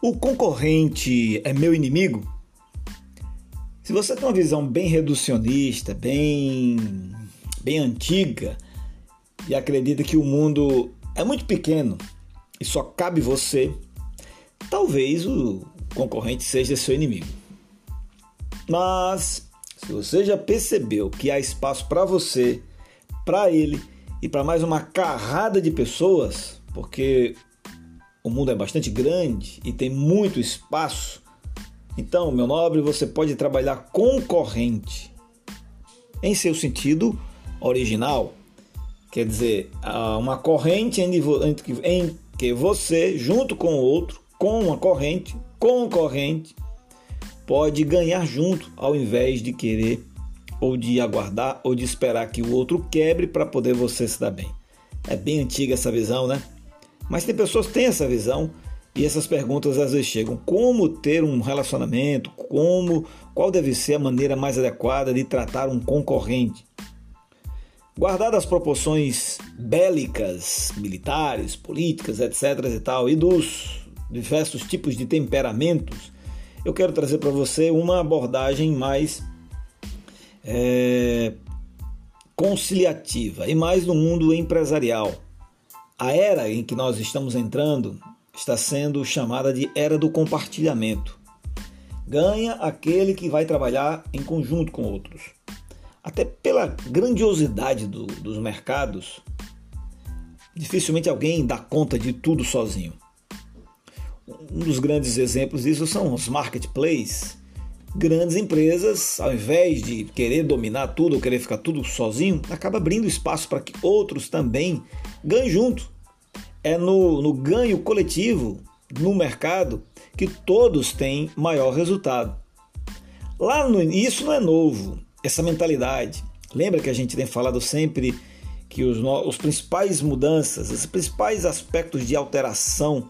O concorrente é meu inimigo? Se você tem uma visão bem reducionista, bem, bem antiga e acredita que o mundo é muito pequeno e só cabe você, talvez o concorrente seja seu inimigo. Mas se você já percebeu que há espaço para você, para ele e para mais uma carrada de pessoas, porque o mundo é bastante grande e tem muito espaço. Então, meu nobre, você pode trabalhar concorrente em seu sentido original. Quer dizer, uma corrente em que você, junto com o outro, com uma corrente, concorrente, pode ganhar junto, ao invés de querer ou de aguardar ou de esperar que o outro quebre para poder você se dar bem. É bem antiga essa visão, né? Mas tem pessoas que têm essa visão e essas perguntas às vezes chegam: como ter um relacionamento? Como qual deve ser a maneira mais adequada de tratar um concorrente? Guardadas as proporções bélicas, militares, políticas, etc. e tal, e dos diversos tipos de temperamentos, eu quero trazer para você uma abordagem mais é, conciliativa e mais no mundo empresarial a era em que nós estamos entrando está sendo chamada de era do compartilhamento. Ganha aquele que vai trabalhar em conjunto com outros. Até pela grandiosidade do, dos mercados, dificilmente alguém dá conta de tudo sozinho. Um dos grandes exemplos disso são os marketplaces. Grandes empresas, ao invés de querer dominar tudo ou querer ficar tudo sozinho, acaba abrindo espaço para que outros também ganhem junto. É no, no ganho coletivo no mercado que todos têm maior resultado. Lá no isso não é novo, essa mentalidade. Lembra que a gente tem falado sempre que os, os principais mudanças, os principais aspectos de alteração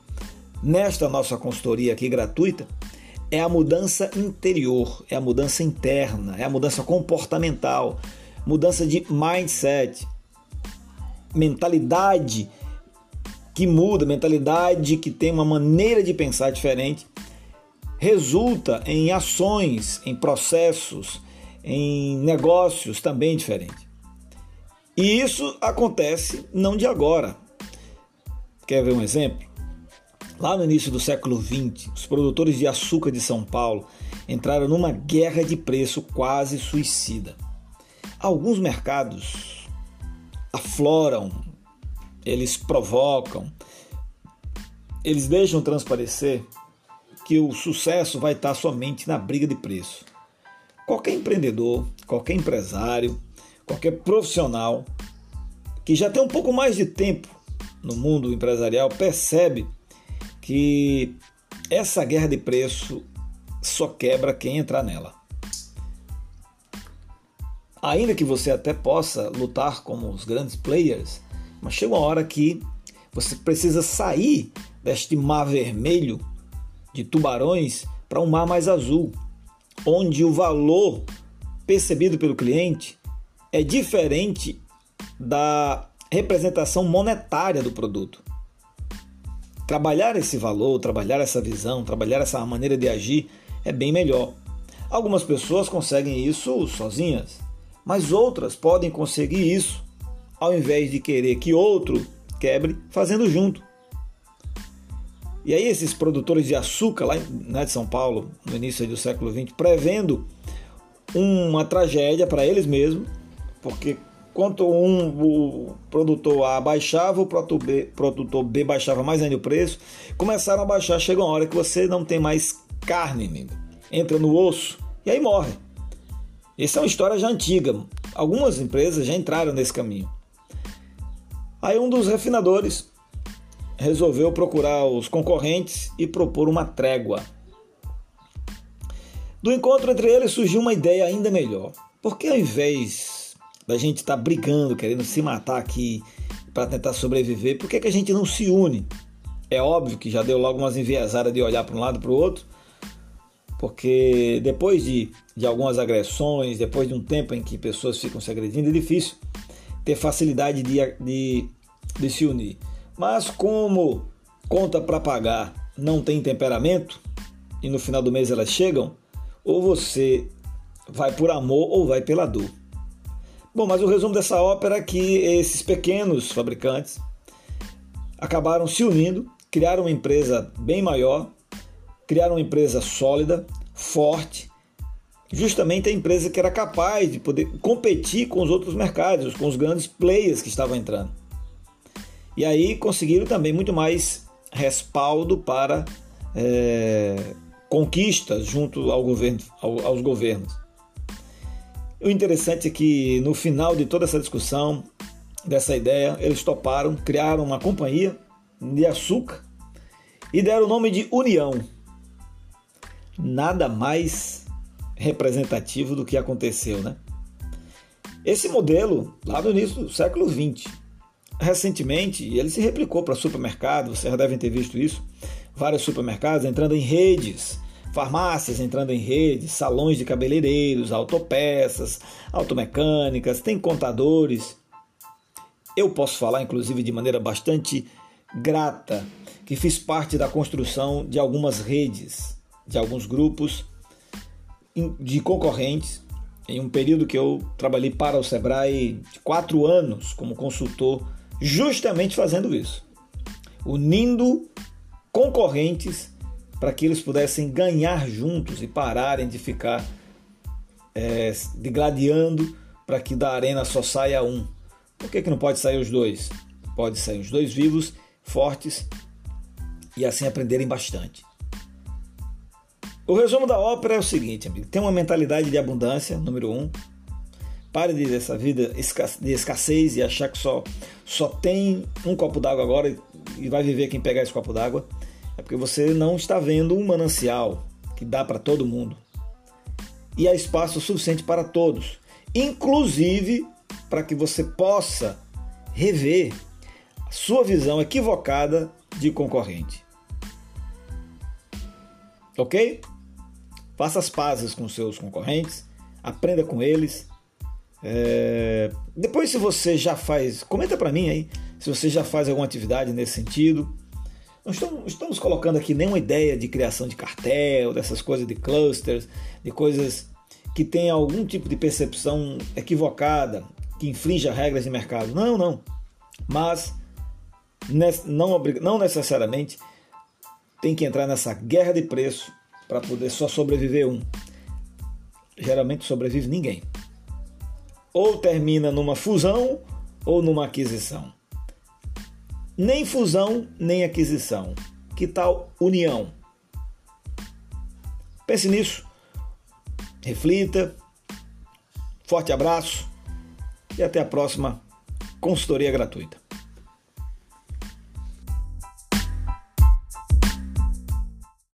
nesta nossa consultoria aqui gratuita é a mudança interior, é a mudança interna, é a mudança comportamental, mudança de mindset, mentalidade que muda, mentalidade que tem uma maneira de pensar diferente, resulta em ações, em processos, em negócios também diferentes. E isso acontece não de agora. Quer ver um exemplo? Lá no início do século XX, os produtores de açúcar de São Paulo entraram numa guerra de preço quase suicida. Alguns mercados afloram, eles provocam, eles deixam transparecer que o sucesso vai estar somente na briga de preço. Qualquer empreendedor, qualquer empresário, qualquer profissional que já tem um pouco mais de tempo no mundo empresarial percebe que essa guerra de preço só quebra quem entrar nela. Ainda que você até possa lutar como os grandes players, mas chega uma hora que você precisa sair deste mar vermelho de tubarões para um mar mais azul, onde o valor percebido pelo cliente é diferente da representação monetária do produto. Trabalhar esse valor, trabalhar essa visão, trabalhar essa maneira de agir é bem melhor. Algumas pessoas conseguem isso sozinhas, mas outras podem conseguir isso ao invés de querer que outro quebre fazendo junto. E aí esses produtores de açúcar lá né, de São Paulo, no início do século XX, prevendo uma tragédia para eles mesmos, porque Quanto um, o produtor A baixava, o produtor B, produtor B baixava mais ainda o preço. Começaram a baixar, chega uma hora que você não tem mais carne, amigo. entra no osso e aí morre. Essa é uma história já antiga. Algumas empresas já entraram nesse caminho. Aí um dos refinadores resolveu procurar os concorrentes e propor uma trégua. Do encontro entre eles surgiu uma ideia ainda melhor. Porque ao invés da gente estar tá brigando, querendo se matar aqui para tentar sobreviver, por que, que a gente não se une? É óbvio que já deu logo umas enviesadas de olhar para um lado para o outro, porque depois de, de algumas agressões, depois de um tempo em que pessoas ficam se agredindo, é difícil ter facilidade de, de, de se unir. Mas como conta para pagar não têm temperamento e no final do mês elas chegam, ou você vai por amor ou vai pela dor. Bom, mas o resumo dessa ópera é que esses pequenos fabricantes acabaram se unindo, criaram uma empresa bem maior, criaram uma empresa sólida, forte, justamente a empresa que era capaz de poder competir com os outros mercados, com os grandes players que estavam entrando. E aí conseguiram também muito mais respaldo para é, conquistas junto ao governo, ao, aos governos. O interessante é que no final de toda essa discussão, dessa ideia, eles toparam, criaram uma companhia de açúcar e deram o nome de União. Nada mais representativo do que aconteceu, né? Esse modelo, lá no início do século XX, recentemente, ele se replicou para supermercado, vocês já devem ter visto isso, vários supermercados entrando em redes, farmácias entrando em redes, salões de cabeleireiros, autopeças, automecânicas, tem contadores. Eu posso falar, inclusive, de maneira bastante grata, que fiz parte da construção de algumas redes, de alguns grupos de concorrentes em um período que eu trabalhei para o Sebrae de quatro anos como consultor, justamente fazendo isso, unindo concorrentes para que eles pudessem ganhar juntos e pararem de ficar é, digladiando para que da arena só saia um. Por que, que não pode sair os dois? Pode sair os dois vivos, fortes e assim aprenderem bastante. O resumo da ópera é o seguinte, amigo: tem uma mentalidade de abundância, número um. Pare de dessa vida de escassez e achar que só, só tem um copo d'água agora e vai viver quem pegar esse copo d'água. É porque você não está vendo um manancial que dá para todo mundo. E há espaço suficiente para todos, inclusive para que você possa rever a sua visão equivocada de concorrente. Ok? Faça as pazes com seus concorrentes, aprenda com eles. É... Depois, se você já faz, comenta para mim aí se você já faz alguma atividade nesse sentido. Não estamos, colocando aqui nenhuma ideia de criação de cartel, dessas coisas de clusters, de coisas que tenham algum tipo de percepção equivocada, que infrinja regras de mercado. Não, não. Mas não, não necessariamente tem que entrar nessa guerra de preço para poder só sobreviver um. Geralmente sobrevive ninguém. Ou termina numa fusão ou numa aquisição. Nem fusão, nem aquisição. Que tal união? Pense nisso. Reflita. Forte abraço e até a próxima consultoria gratuita.